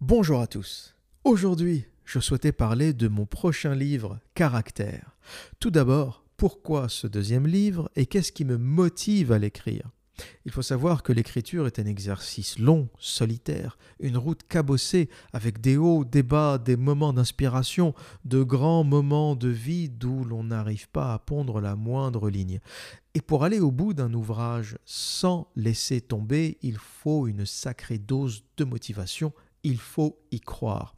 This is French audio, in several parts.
Bonjour à tous. Aujourd'hui, je souhaitais parler de mon prochain livre, Caractère. Tout d'abord, pourquoi ce deuxième livre et qu'est-ce qui me motive à l'écrire? Il faut savoir que l'écriture est un exercice long, solitaire, une route cabossée avec des hauts, des bas, des moments d'inspiration, de grands moments de vie d'où l'on n'arrive pas à pondre la moindre ligne. Et pour aller au bout d'un ouvrage sans laisser tomber, il faut une sacrée dose de motivation, il faut y croire.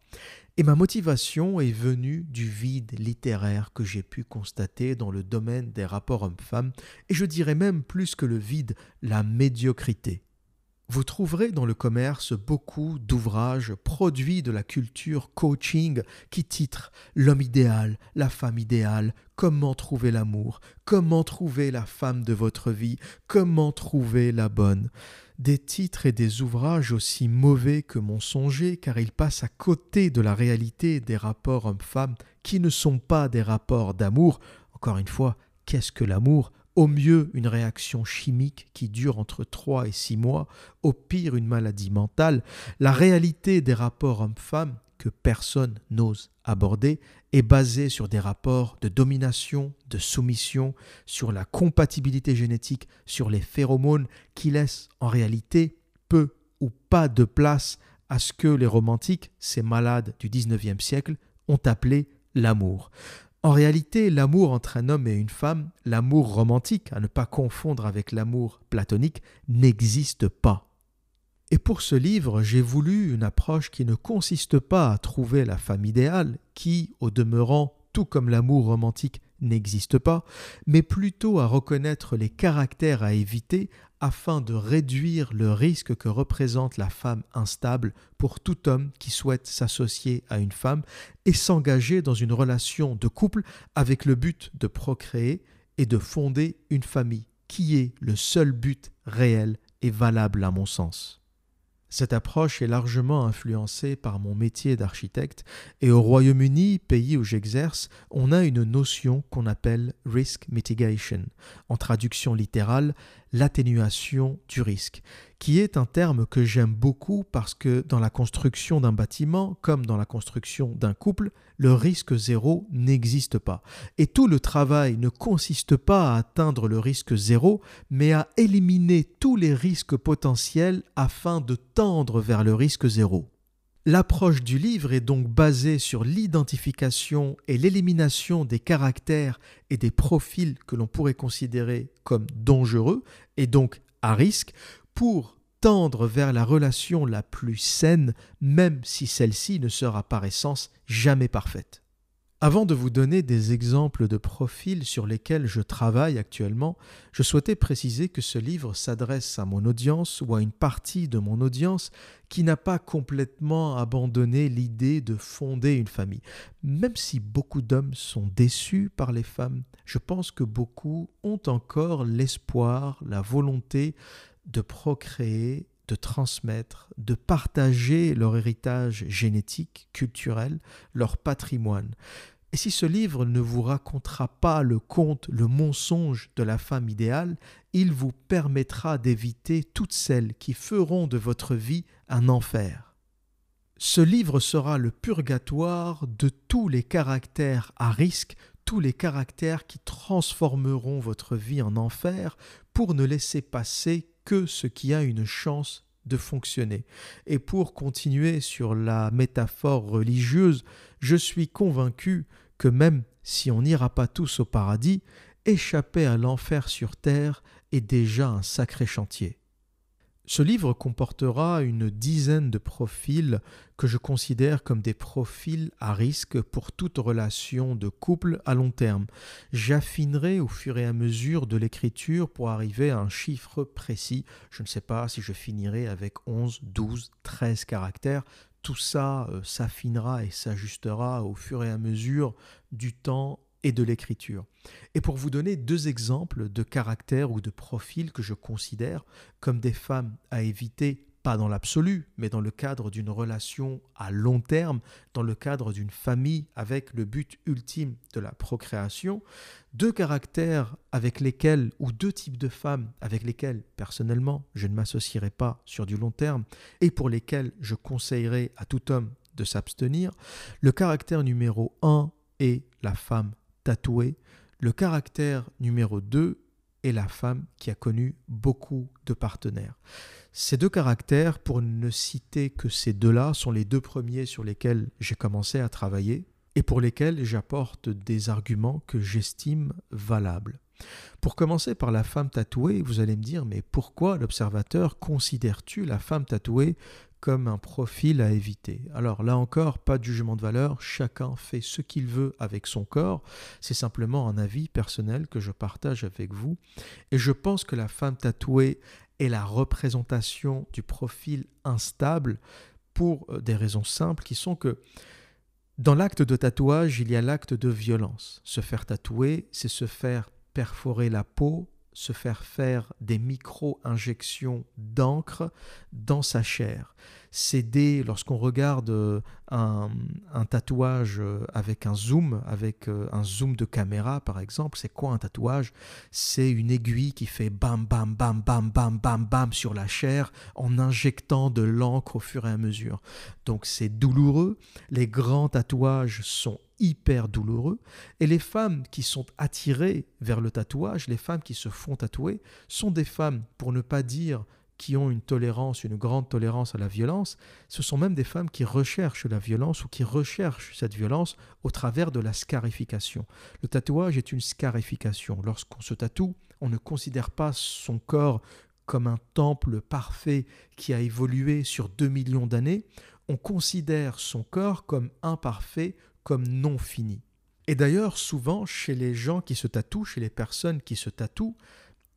Et ma motivation est venue du vide littéraire que j'ai pu constater dans le domaine des rapports hommes-femmes, et je dirais même plus que le vide, la médiocrité. Vous trouverez dans le commerce beaucoup d'ouvrages produits de la culture coaching qui titrent L'homme idéal, la femme idéale, comment trouver l'amour, comment trouver la femme de votre vie, comment trouver la bonne. Des titres et des ouvrages aussi mauvais que mensongers car ils passent à côté de la réalité des rapports hommes-femmes qui ne sont pas des rapports d'amour. Encore une fois, qu'est-ce que l'amour? Au mieux une réaction chimique qui dure entre 3 et 6 mois, au pire une maladie mentale, la réalité des rapports hommes-femmes que personne n'ose aborder est basée sur des rapports de domination, de soumission, sur la compatibilité génétique, sur les phéromones qui laissent en réalité peu ou pas de place à ce que les romantiques, ces malades du 19e siècle, ont appelé l'amour. En réalité, l'amour entre un homme et une femme, l'amour romantique, à ne pas confondre avec l'amour platonique, n'existe pas. Et pour ce livre, j'ai voulu une approche qui ne consiste pas à trouver la femme idéale, qui, au demeurant, tout comme l'amour romantique, n'existe pas, mais plutôt à reconnaître les caractères à éviter afin de réduire le risque que représente la femme instable pour tout homme qui souhaite s'associer à une femme et s'engager dans une relation de couple avec le but de procréer et de fonder une famille, qui est le seul but réel et valable à mon sens. Cette approche est largement influencée par mon métier d'architecte et au Royaume-Uni, pays où j'exerce, on a une notion qu'on appelle risk mitigation, en traduction littérale, l'atténuation du risque, qui est un terme que j'aime beaucoup parce que dans la construction d'un bâtiment, comme dans la construction d'un couple, le risque zéro n'existe pas. Et tout le travail ne consiste pas à atteindre le risque zéro, mais à éliminer tous les risques potentiels afin de tendre vers le risque zéro. L'approche du livre est donc basée sur l'identification et l'élimination des caractères et des profils que l'on pourrait considérer comme dangereux et donc à risque pour tendre vers la relation la plus saine, même si celle-ci ne sera par essence jamais parfaite. Avant de vous donner des exemples de profils sur lesquels je travaille actuellement, je souhaitais préciser que ce livre s'adresse à mon audience ou à une partie de mon audience qui n'a pas complètement abandonné l'idée de fonder une famille. Même si beaucoup d'hommes sont déçus par les femmes, je pense que beaucoup ont encore l'espoir, la volonté de procréer de transmettre, de partager leur héritage génétique, culturel, leur patrimoine. Et si ce livre ne vous racontera pas le conte, le mensonge de la femme idéale, il vous permettra d'éviter toutes celles qui feront de votre vie un enfer. Ce livre sera le purgatoire de tous les caractères à risque, tous les caractères qui transformeront votre vie en enfer pour ne laisser passer ce qui a une chance de fonctionner. Et pour continuer sur la métaphore religieuse, je suis convaincu que même si on n'ira pas tous au paradis, échapper à l'enfer sur terre est déjà un sacré chantier. Ce livre comportera une dizaine de profils que je considère comme des profils à risque pour toute relation de couple à long terme. J'affinerai au fur et à mesure de l'écriture pour arriver à un chiffre précis. Je ne sais pas si je finirai avec 11, 12, 13 caractères. Tout ça euh, s'affinera et s'ajustera au fur et à mesure du temps et de l'écriture. Et pour vous donner deux exemples de caractères ou de profils que je considère comme des femmes à éviter pas dans l'absolu, mais dans le cadre d'une relation à long terme, dans le cadre d'une famille avec le but ultime de la procréation, deux caractères avec lesquels, ou deux types de femmes avec lesquelles, personnellement, je ne m'associerai pas sur du long terme, et pour lesquels je conseillerais à tout homme de s'abstenir, le caractère numéro un est la femme tatouée, le caractère numéro 2 est la femme qui a connu beaucoup de partenaires. Ces deux caractères, pour ne citer que ces deux-là, sont les deux premiers sur lesquels j'ai commencé à travailler et pour lesquels j'apporte des arguments que j'estime valables. Pour commencer par la femme tatouée, vous allez me dire, mais pourquoi l'observateur considère-tu la femme tatouée comme un profil à éviter. Alors là encore, pas de jugement de valeur, chacun fait ce qu'il veut avec son corps, c'est simplement un avis personnel que je partage avec vous, et je pense que la femme tatouée est la représentation du profil instable pour euh, des raisons simples qui sont que dans l'acte de tatouage, il y a l'acte de violence. Se faire tatouer, c'est se faire perforer la peau se faire faire des micro-injections d'encre dans sa chair. C'est lorsqu'on regarde euh, un, tatouage euh, avec un zoom, avec euh, un zoom de caméra par exemple, c'est quoi un tatouage? C'est une aiguille qui fait bam bam bam bam bam bam bam sur la chair en injectant de l'encre au fur et à mesure. Donc c'est douloureux. Les grands tatouages sont hyper douloureux. Et les femmes qui sont attirées vers le tatouage, les femmes qui se font tatouer, sont des femmes, pour ne pas dire qui ont une tolérance, une grande tolérance à la violence, ce sont même des femmes qui recherchent la violence ou qui recherchent cette violence au travers de la scarification. Le tatouage est une scarification. Lorsqu'on se tatoue, on ne considère pas son corps comme un temple parfait qui a évolué sur 2 millions d'années, on considère son corps comme imparfait, comme non fini. Et d'ailleurs, souvent, chez les gens qui se tatouent, chez les personnes qui se tatouent,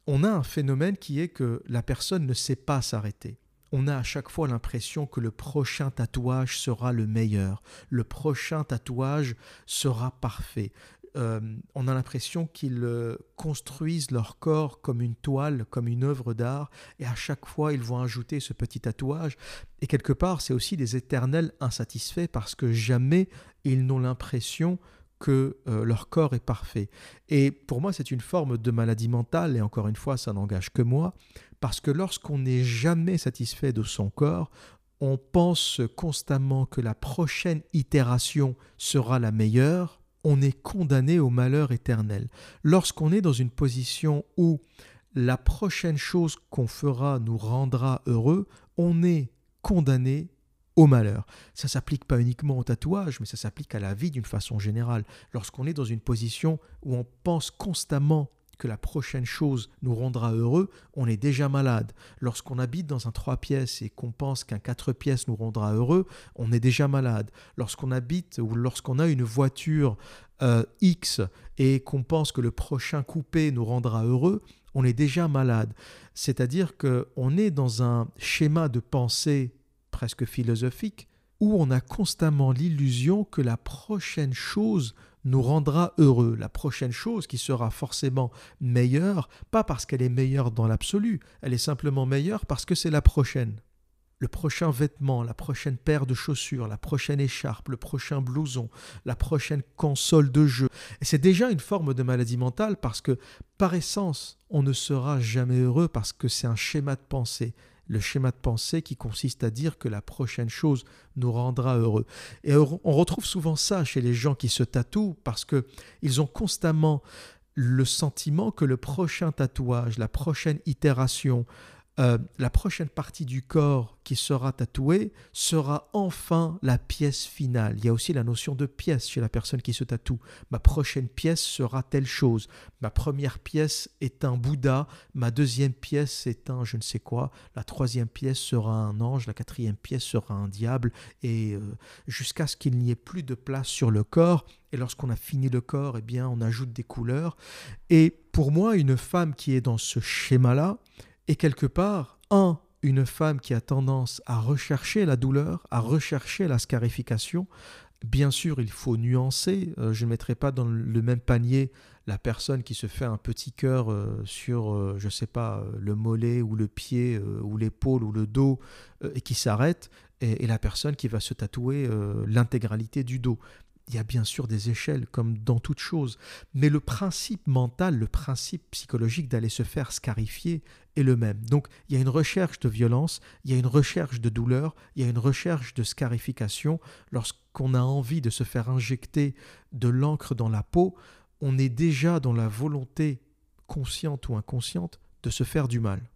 on a un phénomène qui est que la personne ne sait pas s'arrêter. On a à chaque fois l'impression que le prochain tatouage sera le meilleur, le prochain tatouage sera parfait. Euh, on a l'impression qu'ils euh, construisent leur corps comme une toile, comme une œuvre d'art, et à chaque fois ils vont ajouter ce petit tatouage. Et quelque part, c'est aussi des éternels insatisfaits parce que jamais ils n'ont l'impression que euh, leur corps est parfait. Et pour moi, c'est une forme de maladie mentale, et encore une fois, ça n'engage que moi, parce que lorsqu'on n'est jamais satisfait de son corps, on pense constamment que la prochaine itération sera la meilleure, on est condamné au malheur éternel. Lorsqu'on est dans une position où la prochaine chose qu'on fera nous rendra heureux, on est condamné au malheur. Ça s'applique pas uniquement au tatouage, mais ça s'applique à la vie d'une façon générale. Lorsqu'on est dans une position où on pense constamment que la prochaine chose nous rendra heureux, on est déjà malade. Lorsqu'on habite dans un trois pièces et qu'on pense qu'un quatre pièces nous rendra heureux, on est déjà malade. Lorsqu'on habite ou lorsqu'on a une voiture euh, X et qu'on pense que le prochain coupé nous rendra heureux, on est déjà malade. C'est-à-dire qu'on est dans un schéma de pensée presque philosophique où on a constamment l'illusion que la prochaine chose nous rendra heureux. La prochaine chose qui sera forcément meilleure, pas parce qu'elle est meilleure dans l'absolu, elle est simplement meilleure parce que c'est la prochaine. Le prochain vêtement, la prochaine paire de chaussures, la prochaine écharpe, le prochain blouson, la prochaine console de jeu. Et c'est déjà une forme de maladie mentale parce que, par essence, on ne sera jamais heureux parce que c'est un schéma de pensée le schéma de pensée qui consiste à dire que la prochaine chose nous rendra heureux. Et on retrouve souvent ça chez les gens qui se tatouent parce que ils ont constamment le sentiment que le prochain tatouage, la prochaine itération, euh, la prochaine partie du corps qui sera tatouée sera enfin la pièce finale. Il y a aussi la notion de pièce chez la personne qui se tatoue. Ma prochaine pièce sera telle chose. Ma première pièce est un Bouddha, ma deuxième pièce est un je ne sais quoi, la troisième pièce sera un ange, la quatrième pièce sera un diable, et euh, jusqu'à ce qu'il n'y ait plus de place sur le corps. Et lorsqu'on a fini le corps, eh bien, on ajoute des couleurs. Et pour moi, une femme qui est dans ce schéma-là, et quelque part, un, une femme qui a tendance à rechercher la douleur, à rechercher la scarification. Bien sûr, il faut nuancer. Euh, je ne mettrai pas dans le même panier la personne qui se fait un petit cœur euh, sur, euh, je ne sais pas, le mollet ou le pied ou l'épaule ou le dos et qui s'arrête, et, la personne qui va se tatouer l'intégralité du dos. Il y a bien sûr des échelles, comme dans toute chose, mais le principe mental, le principe psychologique d'aller se faire scarifier est le même. Donc il y a une recherche de violence, il y a une recherche de douleur, il y a une recherche de scarification. Lorsqu'on a envie de se faire injecter de l'encre dans la peau, on est déjà dans la volonté consciente ou inconsciente de se faire du mal.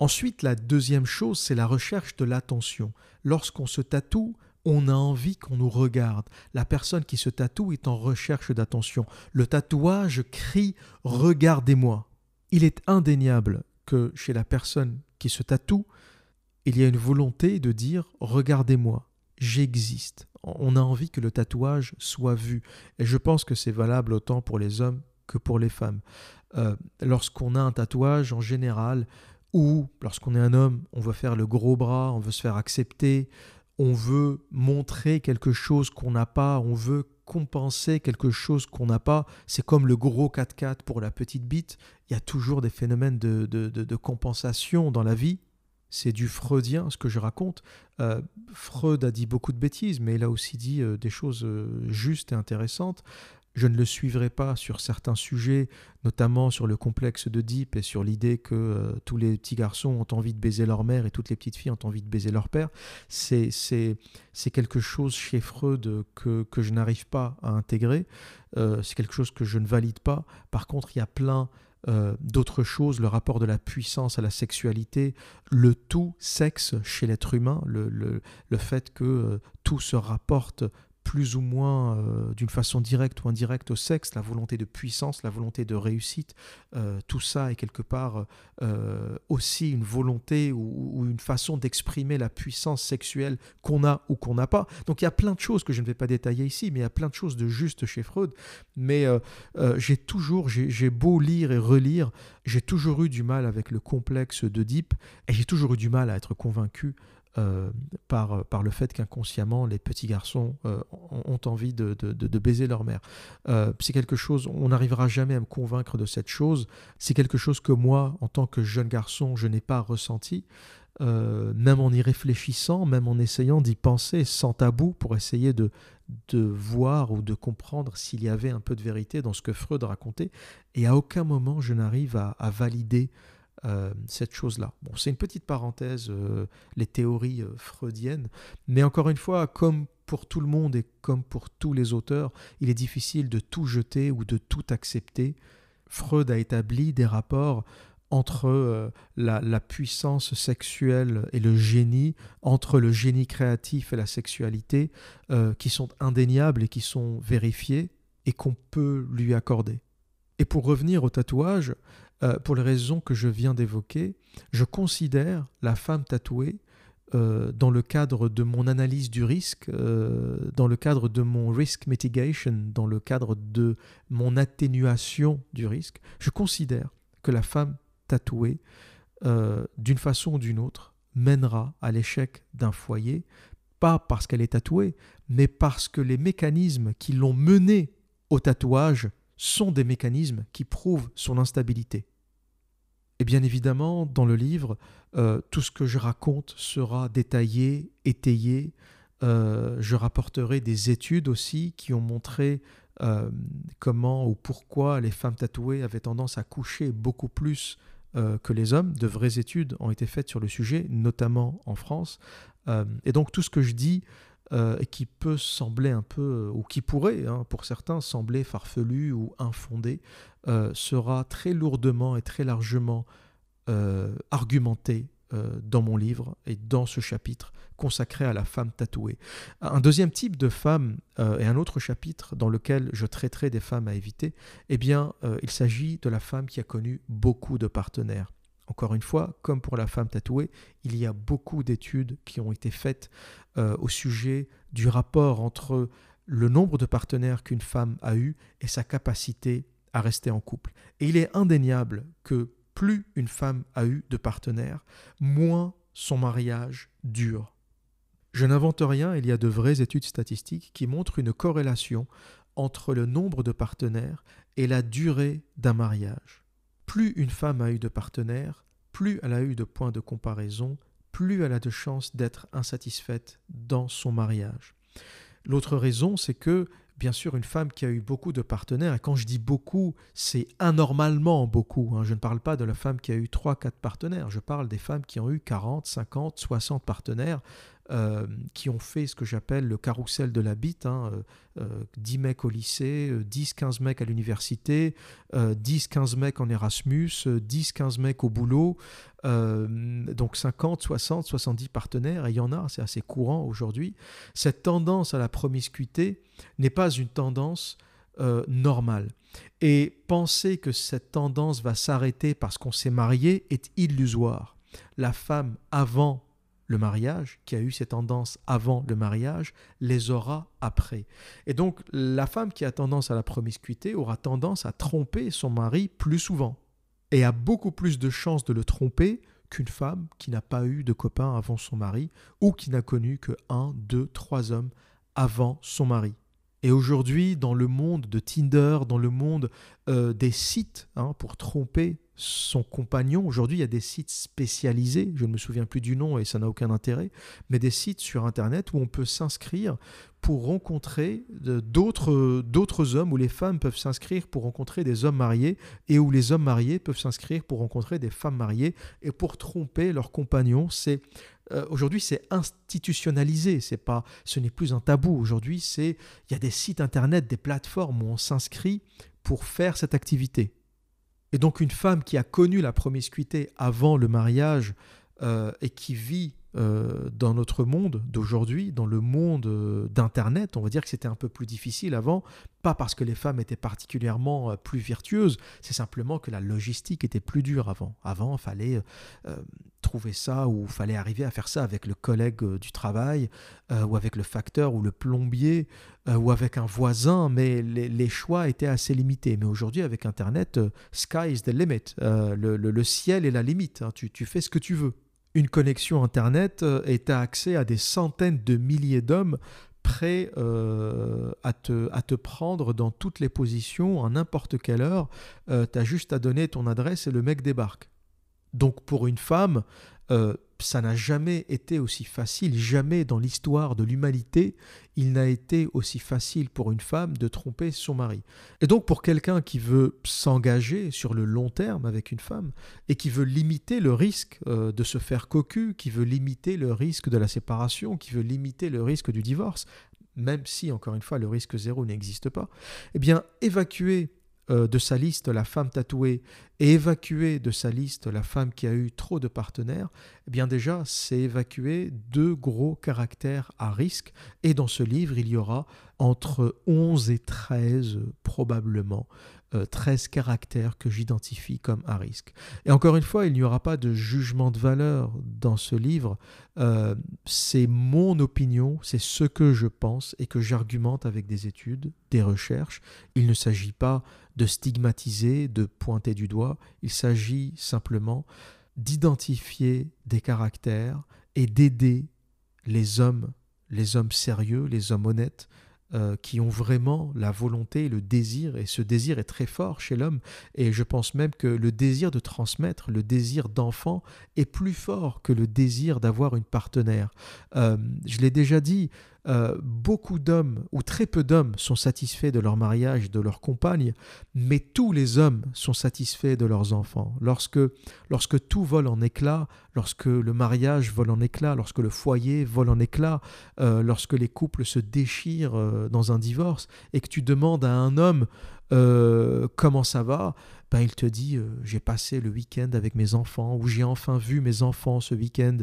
Ensuite, la deuxième chose, c'est la recherche de l'attention. Lorsqu'on se tatoue, on a envie qu'on nous regarde. La personne qui se tatoue est en recherche d'attention. Le tatouage crie ⁇ Regardez-moi ⁇ Il est indéniable que chez la personne qui se tatoue, il y a une volonté de dire ⁇ Regardez-moi, j'existe ⁇ on a envie que le tatouage soit vu. Et je pense que c'est valable autant pour les hommes que pour les femmes. Euh, lorsqu'on a un tatouage, en général, ou lorsqu'on est un homme, on veut faire le gros bras, on veut se faire accepter, on veut montrer quelque chose qu'on n'a pas, on veut compenser quelque chose qu'on n'a pas. C'est comme le gros 4x4 pour la petite bite. Il y a toujours des phénomènes de, de compensation dans la vie c'est du freudien ce que je raconte. Euh, Freud a dit beaucoup de bêtises, mais il a aussi dit euh, des choses euh, justes et intéressantes. Je ne le suivrai pas sur certains sujets, notamment sur le complexe de Deep et sur l'idée que tous les petits garçons ont envie de baiser leur mère et toutes les petites filles ont envie de baiser leur père. C'est, quelque chose chez Freud que, que je n'arrive pas à intégrer. c'est quelque chose que je ne valide pas. Par contre, il y a plein euh, d'autres choses, le rapport de la puissance à la sexualité, le tout sexe chez l'être humain, le, le, le, fait que euh, tout se rapporte plus ou moins euh, d'une façon directe ou indirecte au sexe, la volonté de puissance, la volonté de réussite, euh, tout ça est quelque part euh, aussi une volonté ou, une façon d'exprimer la puissance sexuelle qu'on a ou qu'on n'a pas. Donc il y a plein de choses que je ne vais pas détailler ici, mais il y a plein de choses de juste chez Freud. Mais j'ai toujours, j'ai beau lire et relire, j'ai toujours eu du mal avec le complexe d'Oedipe et j'ai toujours eu du mal à être convaincu euh, par, par le fait qu'inconsciemment les petits garçons euh, ont envie de, de, baiser leur mère. Euh, c'est quelque chose, on n'arrivera jamais à me convaincre de cette chose. C'est quelque chose que moi, en tant que jeune garçon, je n'ai pas ressenti. même en y réfléchissant, même en essayant d'y penser sans tabou pour essayer de, de voir ou de comprendre s'il y avait un peu de vérité dans ce que Freud racontait. Et à aucun moment je n'arrive à valider euh, cette chose-là. Bon, c'est une petite parenthèse, euh, les théories euh, freudiennes, mais encore une fois, comme pour tout le monde et comme pour tous les auteurs, il est difficile de tout jeter ou de tout accepter. Freud a établi des rapports entre la, la, puissance sexuelle et le génie, entre le génie créatif et la sexualité, qui sont indéniables et qui sont vérifiés et qu'on peut lui accorder. Et pour revenir au tatouage, euh, pour les raisons que je viens d'évoquer, je considère la femme tatouée euh, dans le cadre de mon analyse du risque, euh, dans le cadre de mon risk mitigation, dans le cadre de mon atténuation du risque, je considère que la femme tatouée, d'une façon ou d'une autre, mènera à l'échec d'un foyer, pas parce qu'elle est tatouée, mais parce que les mécanismes qui l'ont menée au tatouage sont des mécanismes qui prouvent son instabilité. Et bien évidemment, dans le livre, euh, tout ce que je raconte sera détaillé, étayé. Euh, je rapporterai des études aussi qui ont montré euh, comment ou pourquoi les femmes tatouées avaient tendance à coucher beaucoup plus que les hommes. De vraies études ont été faites sur le sujet, notamment en France. et donc tout ce que je dis euh, qui peut sembler un peu, ou qui pourrait, hein, pour certains, sembler farfelu ou infondé, euh, sera très lourdement et très largement euh, argumenté dans mon livre et dans ce chapitre consacré à la femme tatouée. Un deuxième type de femme et un autre chapitre dans lequel je traiterai des femmes à éviter, eh bien, il s'agit de la femme qui a connu beaucoup de partenaires. Encore une fois, comme pour la femme tatouée, il y a beaucoup d'études qui ont été faites euh, au sujet du rapport entre le nombre de partenaires qu'une femme a eu et sa capacité à rester en couple. Et il est indéniable que plus une femme a eu de partenaires, moins son mariage dure. Je n'invente rien, il y a de vraies études statistiques qui montrent une corrélation entre le nombre de partenaires et la durée d'un mariage. Plus une femme a eu de partenaires, plus elle a eu de points de comparaison, plus elle a de chances d'être insatisfaite dans son mariage. L'autre raison, c'est que, bien sûr, une femme qui a eu beaucoup de partenaires, et quand je dis beaucoup, c'est anormalement beaucoup. Hein. Je ne parle pas de la femme qui a eu 3-4 partenaires, je parle des femmes qui ont eu 40, 50, 60 partenaires. Euh, qui ont fait ce que j'appelle le carrousel de la bite, hein, 10 euh, mecs au lycée, 10-15 euh, mecs à l'université, 10-15 mecs en Erasmus, 10-15 mecs au boulot, donc 50, 60, 70 partenaires, et il y en a, c'est assez courant aujourd'hui. Cette tendance à la promiscuité n'est pas une tendance normale. Et penser que cette tendance va s'arrêter parce qu'on s'est marié est illusoire. La femme, avant le mariage, qui a eu ces tendances avant le mariage, les aura après. Et donc la femme qui a tendance à la promiscuité aura tendance à tromper son mari plus souvent et a beaucoup plus de chances de le tromper qu'une femme qui n'a pas eu de copain avant son mari ou qui n'a connu que un, deux, trois hommes avant son mari. Et aujourd'hui, dans le monde de Tinder, dans le monde euh, des sites hein, pour tromper son compagnon. Aujourd'hui, il y a des sites spécialisés, je ne me souviens plus du nom et ça n'a aucun intérêt, mais des sites sur Internet où on peut s'inscrire pour rencontrer d'autres, d'autres hommes, où les femmes peuvent s'inscrire pour rencontrer des hommes mariés et où les hommes mariés peuvent s'inscrire pour rencontrer des femmes mariées et pour tromper leurs compagnons. C'est euh, aujourd'hui c'est institutionnalisé, c'est pas, ce n'est plus un tabou. Aujourd'hui, c'est il y a des sites internet, des plateformes où on s'inscrit pour faire cette activité. Et donc une femme qui a connu la promiscuité avant le mariage euh, et qui vit euh, dans notre monde d'aujourd'hui, dans le monde euh, d'Internet, on va dire que c'était un peu plus difficile avant, pas parce que les femmes étaient particulièrement plus vertueuses, c'est simplement que la logistique était plus dure avant. Avant, il fallait trouver ça ou il fallait arriver à faire ça avec le collègue du travail ou avec le facteur ou le plombier ou avec un voisin, mais les, choix étaient assez limités. Mais aujourd'hui, avec Internet, sky the limit. Le, ciel est la limite. Hein. tu fais ce que tu veux une connexion Internet euh, et à accès à des centaines de milliers d'hommes prêts euh, à, te, prendre dans toutes les positions, à n'importe quelle heure. Euh, tu as juste à donner ton adresse et le mec débarque. Donc pour une femme, ça n'a jamais été aussi facile, jamais dans l'histoire de l'humanité, il n'a été aussi facile pour une femme de tromper son mari. Et donc pour quelqu'un qui veut s'engager sur le long terme avec une femme et qui veut limiter le risque euh, de se faire cocu, qui veut limiter le risque de la séparation, qui veut limiter le risque du divorce, même si encore une fois le risque zéro n'existe pas, eh bien évacuer euh, de sa liste la femme tatouée et évacuer de sa liste la femme qui a eu trop de partenaires, eh bien déjà, c'est évacuer deux gros caractères à risque. Et dans ce livre, il y aura entre 11 et 13 probablement 13 euh, caractères que j'identifie comme à risque. Et encore une fois, il n'y aura pas de jugement de valeur dans ce livre. Euh, c'est mon opinion, c'est ce que je pense et que j'argumente avec des études, des recherches. Il ne s'agit pas de stigmatiser, de pointer du doigt. Il s'agit simplement d'identifier des caractères et d'aider les hommes, les hommes sérieux, les hommes honnêtes, euh, qui ont vraiment la volonté, le désir, et ce désir est très fort chez l'homme, et je pense même que le désir de transmettre, le désir d'enfant est plus fort que le désir d'avoir une partenaire. Euh, je l'ai déjà dit, euh, beaucoup d'hommes, ou très peu d'hommes, sont satisfaits de leur mariage, de leur compagne, mais tous les hommes sont satisfaits de leurs enfants. Lorsque, lorsque tout vole en éclats, lorsque le mariage vole en éclats, lorsque le foyer vole en éclats, euh, lorsque les couples se déchirent euh, dans un divorce, et que tu demandes à un homme comment ça va, ben, il te dit euh, j'ai passé le week-end avec mes enfants ou j'ai enfin vu mes enfants ce week-end.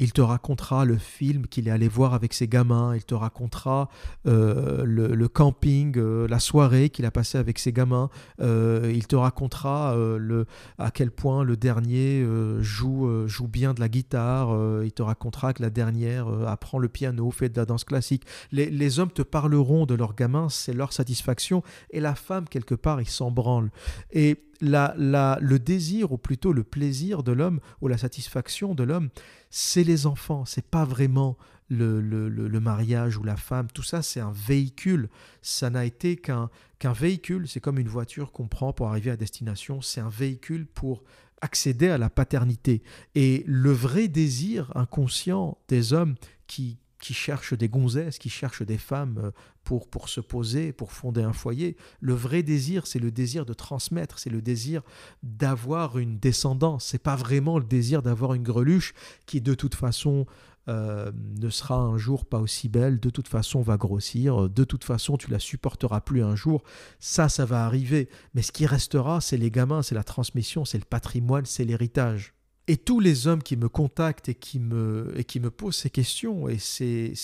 Il te racontera le film qu'il est allé voir avec ses gamins, il te racontera euh, le, camping, euh, la soirée qu'il a passé avec ses gamins, il te racontera à quel point le dernier joue, joue bien de la guitare, il te racontera que la dernière apprend le piano, fait de la danse classique. Les, les hommes te parleront de leurs gamins, c'est leur satisfaction, et la femme, quelque part, il s'en branle. Et la, le désir, ou plutôt le plaisir de l'homme, ou la satisfaction de l'homme, c'est les enfants, c'est pas vraiment le, le, mariage ou la femme, tout ça c'est un véhicule. Ça n'a été qu'un qu'un véhicule, c'est comme une voiture qu'on prend pour arriver à destination, c'est un véhicule pour accéder à la paternité. Et le vrai désir inconscient des hommes qui, qui cherchent des gonzesses, qui cherchent des femmes euh, pour, pour se poser, pour fonder un foyer. Le vrai désir, c'est le désir de transmettre, c'est le désir d'avoir une descendance. C'est pas vraiment le désir d'avoir une greluche qui, de toute façon, euh, ne sera un jour pas aussi belle, de toute façon va grossir, de toute façon tu la supporteras plus un jour, ça ça va arriver, mais ce qui restera c'est les gamins, c'est la transmission, c'est le patrimoine, c'est l'héritage. Et tous les hommes qui me contactent et qui me, et qui me posent ces questions, et c'est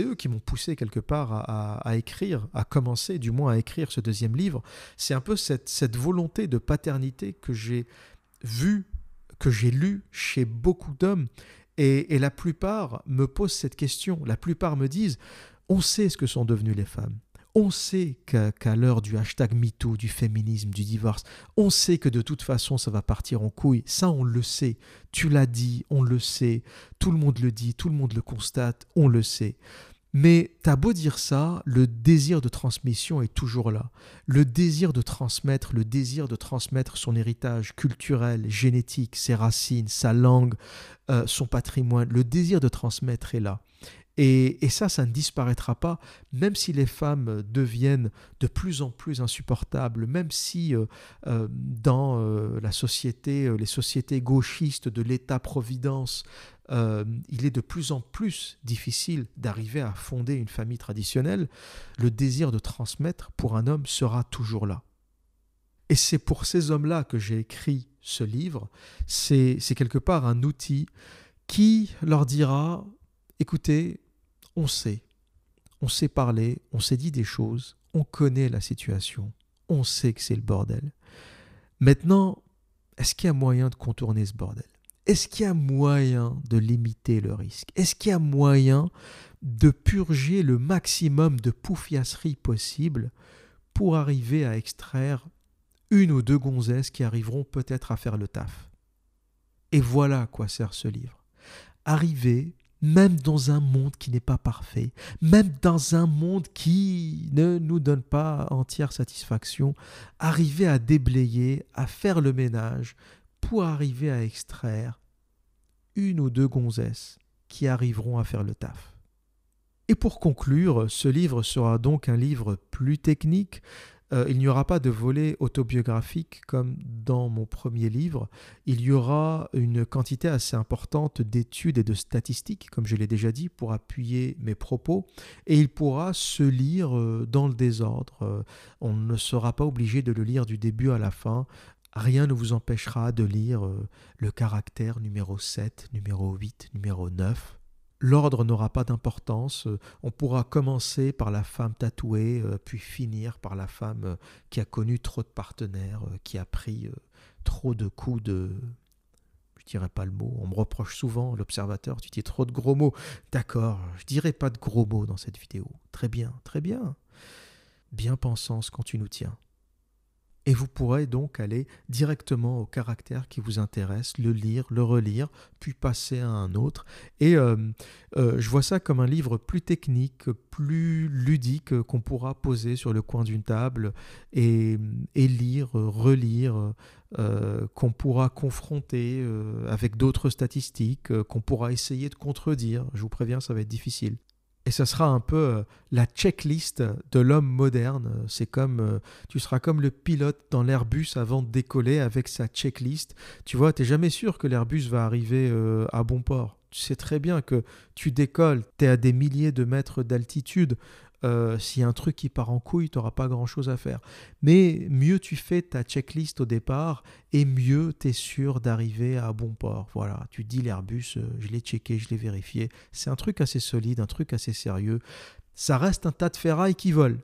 eux qui m'ont poussé quelque part à, écrire, à commencer du moins à écrire ce deuxième livre, c'est un peu cette, cette volonté de paternité que j'ai vue, que j'ai lue chez beaucoup d'hommes et, la plupart me posent cette question. La plupart me disent on sait ce que sont devenues les femmes. On sait qu'à l'heure du hashtag MeToo, du féminisme, du divorce, on sait que de toute façon ça va partir en couille. Ça, on le sait. Tu l'as dit, on le sait. Tout le monde le dit, tout le monde le constate, on le sait. Mais t'as beau dire ça, le désir de transmission est toujours là. Le désir de transmettre, le désir de transmettre son héritage culturel, génétique, ses racines, sa langue, euh, son patrimoine, le désir de transmettre est là. Et, ça, ça ne disparaîtra pas, même si les femmes deviennent de plus en plus insupportables, même si euh, euh, dans la société, les sociétés gauchistes de l'État-providence, euh, il est de plus en plus difficile d'arriver à fonder une famille traditionnelle, le désir de transmettre pour un homme sera toujours là. Et c'est pour ces hommes-là que j'ai écrit ce livre. C'est quelque part un outil qui leur dira, écoutez, on sait, on sait parler, on s'est dit des choses, on connaît la situation, on sait que c'est le bordel. Maintenant, est-ce qu'il y a moyen de contourner ce bordel? Est-ce qu'il y a moyen de limiter le risque? Est-ce qu'il y a moyen de purger le maximum de poufiasserie possible pour arriver à extraire une ou deux gonzesses qui arriveront peut-être à faire le taf? Et voilà à quoi sert ce livre. Arriver, même dans un monde qui n'est pas parfait, même dans un monde qui ne nous donne pas entière satisfaction, arriver à déblayer, à faire le ménage, pour arriver à extraire une ou deux gonzesses qui arriveront à faire le taf. Et pour conclure, ce livre sera donc un livre plus technique. Euh, il n'y aura pas de volet autobiographique comme dans mon premier livre. Il y aura une quantité assez importante d'études et de statistiques, comme je l'ai déjà dit, pour appuyer mes propos. Et il pourra se lire euh, dans le désordre. Euh, on ne sera pas obligé de le lire du début à la fin rien ne vous empêchera de lire euh, le caractère numéro 7, numéro 8, numéro 9. L'ordre n'aura pas d'importance. Euh, on pourra commencer par la femme tatouée, euh, puis finir par la femme qui a connu trop de partenaires, qui a pris trop de coups de... Je dirais pas le mot. On me reproche souvent, l'observateur, tu dis trop de gros mots. D'accord, je dirai pas de gros mots dans cette vidéo. Très bien, très bien. Bien pensance quand tu nous tiens. Et vous pourrez donc aller directement au caractère qui vous intéresse, le lire, le relire, puis passer à un autre. Et euh, euh, je vois ça comme un livre plus technique, plus ludique, qu'on pourra poser sur le coin d'une table et, lire, relire, euh, qu'on pourra confronter avec d'autres statistiques, qu'on pourra essayer de contredire. Je vous préviens, ça va être difficile. Et ce sera un peu euh, la checklist de l'homme moderne. C'est comme, euh, tu seras comme le pilote dans l'Airbus avant de décoller avec sa checklist. Tu vois, tu n'es jamais sûr que l'Airbus va arriver euh, à bon port. Tu sais très bien que tu décolles, tu es à des milliers de mètres d'altitude. Euh, a un truc qui part en couille, tu n'auras pas grand-chose à faire. Mais mieux tu fais ta checklist au départ, et mieux tu es sûr d'arriver à bon port. Voilà, tu dis l'Airbus, euh, je l'ai checké, je l'ai vérifié. C'est un truc assez solide, un truc assez sérieux. Ça reste un tas de ferraille qui vole.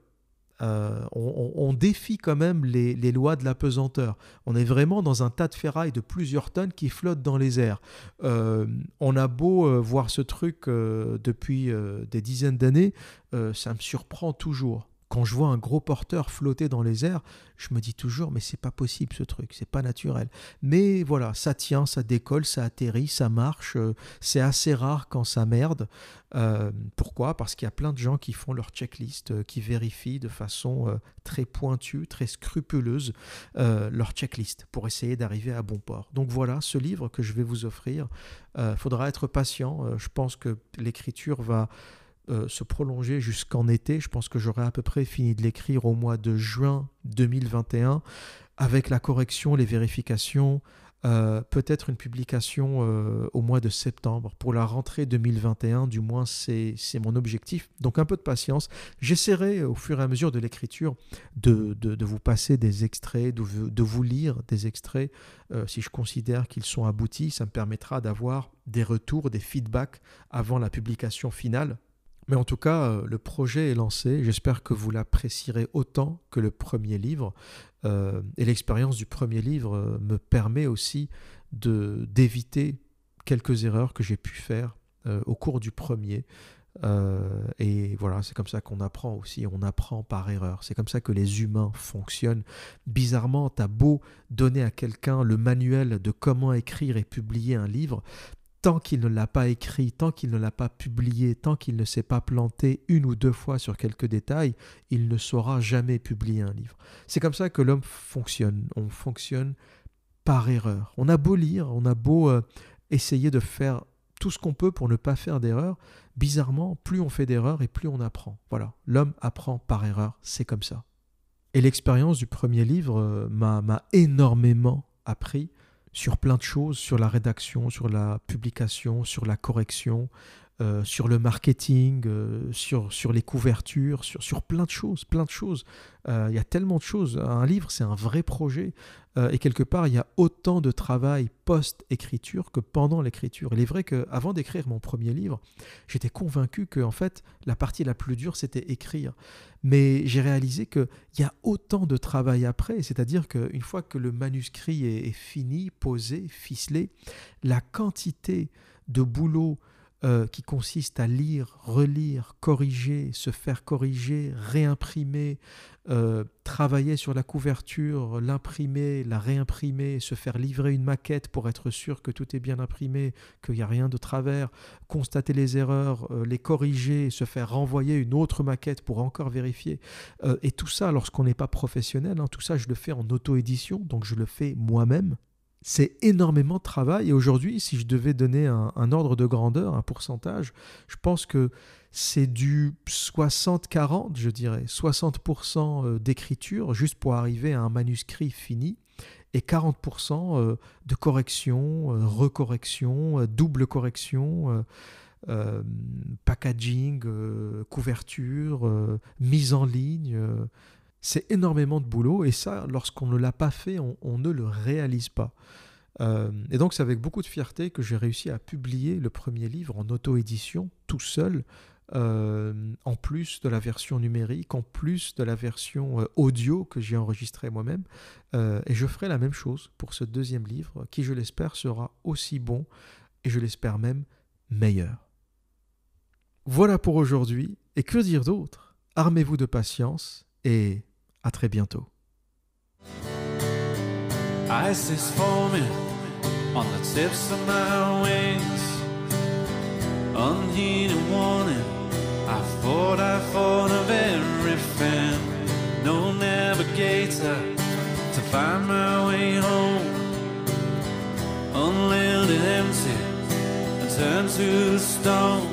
Euh, on, défie quand même les, lois de la pesanteur. On est vraiment dans un tas de ferraille de plusieurs tonnes qui flottent dans les airs. Euh, on a beau euh, voir ce truc depuis des dizaines d'années, ça me surprend toujours. Quand je vois un gros porteur flotter dans les airs, je me dis toujours mais c'est pas possible ce truc, c'est pas naturel. Mais voilà, ça tient, ça décolle, ça atterrit, ça marche. Euh, c'est assez rare quand ça merde. Euh, pourquoi? Parce qu'il y a plein de gens qui font leur checklist, euh, qui vérifient de façon très pointue, très scrupuleuse leur checklist pour essayer d'arriver à bon port. Donc voilà, ce livre que je vais vous offrir, il faudra être patient. je pense que l'écriture va euh, se prolonger jusqu'en été. Je pense que j'aurai à peu près fini de l'écrire au mois de juin 2021 avec la correction, les vérifications, euh, peut-être une publication euh, au mois de septembre pour la rentrée 2021, du moins c'est mon objectif. Donc un peu de patience. J'essaierai au fur et à mesure de l'écriture de, de, vous passer des extraits, de, de vous lire des extraits si je considère qu'ils sont aboutis. Ça me permettra d'avoir des retours, des feedbacks avant la publication finale mais en tout cas, euh, le projet est lancé. J'espère que vous l'apprécierez autant que le premier livre. Euh, et l'expérience du premier livre euh, me permet aussi d'éviter quelques erreurs que j'ai pu faire au cours du premier. et voilà, c'est comme ça qu'on apprend aussi, on apprend par erreur. C'est comme ça que les humains fonctionnent. Bizarrement, tu as beau donner à quelqu'un le manuel de comment écrire et publier un livre, tant qu'il ne l'a pas écrit, tant qu'il ne l'a pas publié, tant qu'il ne s'est pas planté une ou deux fois sur quelques détails, il ne saura jamais publier un livre. C'est comme ça que l'homme fonctionne. On fonctionne par erreur. On a beau lire, on a beau euh, essayer de faire tout ce qu'on peut pour ne pas faire d'erreur. Bizarrement, plus on fait d'erreurs et plus on apprend. Voilà, l'homme apprend par erreur, c'est comme ça. Et l'expérience du premier livre euh, m'a énormément appris sur plein de choses, sur la rédaction, sur la publication, sur la correction, euh, sur le marketing, euh, sur, sur les couvertures, sur, sur plein de choses, plein de choses. Euh, il y a tellement de choses. Un livre, c'est un vrai projet. et quelque part, il y a autant de travail post-écriture que pendant l'écriture. Il est vrai qu'avant d'écrire mon premier livre, j'étais convaincu que en fait, la partie la plus dure, c'était écrire. Mais j'ai réalisé qu'il y a autant de travail après, c'est-à-dire qu'une fois que le manuscrit est, est, fini, posé, ficelé, la quantité de boulot euh, qui consiste à lire, relire, corriger, se faire corriger, réimprimer, euh, travailler sur la couverture, l'imprimer, la réimprimer, se faire livrer une maquette pour être sûr que tout est bien imprimé, qu'il n'y a rien de travers, constater les erreurs, euh, les corriger, se faire renvoyer une autre maquette pour encore vérifier. et tout ça, lorsqu'on n'est pas professionnel, hein, tout ça, je le fais en auto-édition, donc je le fais moi-même. C'est énormément de travail et aujourd'hui, si je devais donner un, ordre de grandeur, un pourcentage, je pense que c'est du 60-40, je dirais. 60% euh, d'écriture juste pour arriver à un manuscrit fini et 40% euh, de correction, euh, recorrection, double correction. packaging, couverture, mise en ligne, c'est énormément de boulot et ça, lorsqu'on ne l'a pas fait, on, ne le réalise pas. Euh, et donc c'est avec beaucoup de fierté que j'ai réussi à publier le premier livre en auto-édition tout seul, euh, en plus de la version numérique, en plus de la version euh, audio que j'ai enregistrée moi-même. et je ferai la même chose pour ce deuxième livre, qui je l'espère sera aussi bon, et je l'espère même meilleur. Voilà pour aujourd'hui, et que dire d'autre? Armez-vous de patience, et À très bientôt. Ice is forming on the tips of my wings. Unheeded warning, I thought I thought of everything. No navigator to find my way home. Unlanded empty and turned to stone.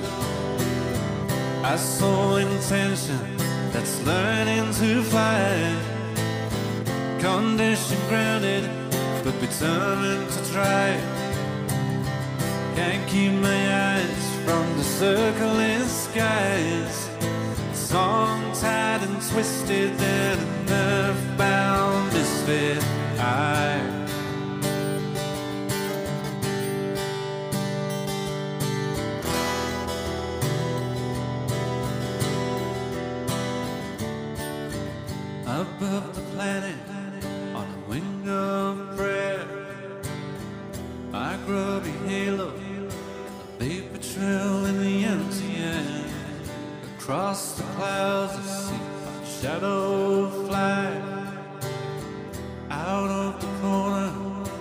I saw intention that's learning to fly. Condition grounded, but determined to try. Can't keep my eyes from the circling skies. Song tied and twisted, then a nerve bound misfit. I above the planet on a wing of prayer. My grubby halo, a vapor trail in the empty air. Across the clouds, I see my shadow fly out of the corner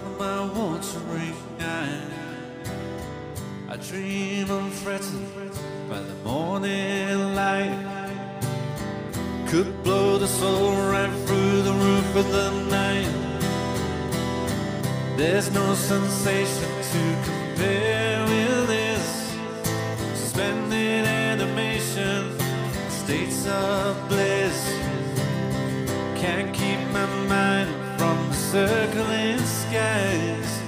of my watering eye. I dream unfretted by the morning light. Could blow the soul right the night. There's no sensation to compare with this. Suspended animation, states of bliss. Can't keep my mind from the circling skies.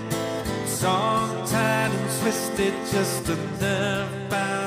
Song tied and twisted, just nerve bound